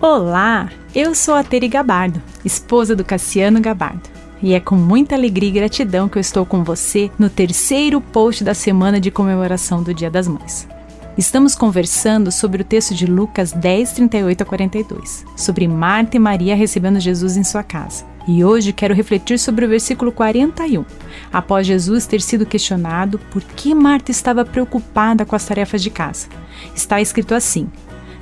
Olá, eu sou a Teri Gabardo, esposa do Cassiano Gabardo. E é com muita alegria e gratidão que eu estou com você no terceiro post da semana de comemoração do Dia das Mães. Estamos conversando sobre o texto de Lucas 10, 38 a 42, sobre Marta e Maria recebendo Jesus em sua casa. E hoje quero refletir sobre o versículo 41, após Jesus ter sido questionado por que Marta estava preocupada com as tarefas de casa. Está escrito assim,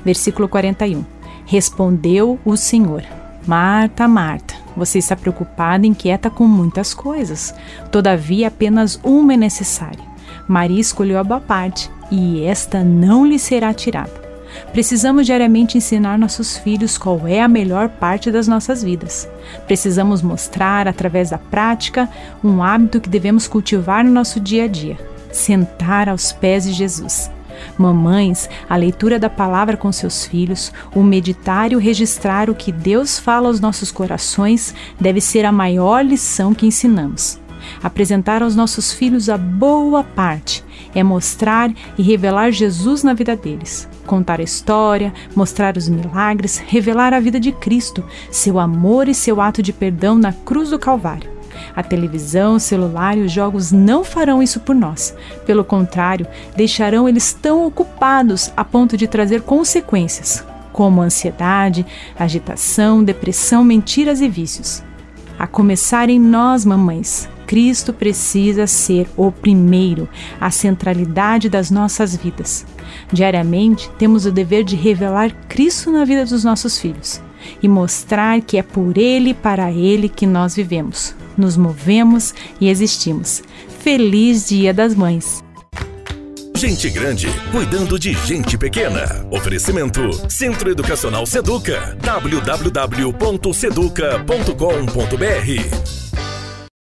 versículo 41. Respondeu o Senhor: Marta, Marta, você está preocupada e inquieta com muitas coisas. Todavia, apenas uma é necessária. Maria escolheu a boa parte e esta não lhe será tirada. Precisamos diariamente ensinar nossos filhos qual é a melhor parte das nossas vidas. Precisamos mostrar, através da prática, um hábito que devemos cultivar no nosso dia a dia: sentar aos pés de Jesus. Mamães, a leitura da palavra com seus filhos, o meditar e o registrar o que Deus fala aos nossos corações deve ser a maior lição que ensinamos. Apresentar aos nossos filhos a boa parte é mostrar e revelar Jesus na vida deles. Contar a história, mostrar os milagres, revelar a vida de Cristo, seu amor e seu ato de perdão na cruz do Calvário. A televisão, o celular e os jogos não farão isso por nós. Pelo contrário, deixarão eles tão ocupados a ponto de trazer consequências, como ansiedade, agitação, depressão, mentiras e vícios. A começar em nós, mamães, Cristo precisa ser o primeiro, a centralidade das nossas vidas. Diariamente, temos o dever de revelar Cristo na vida dos nossos filhos e mostrar que é por Ele e para Ele que nós vivemos nos movemos e existimos. Feliz Dia das Mães! Gente grande cuidando de gente pequena. Oferecimento Centro Educacional Seduca. www.seduca.com.br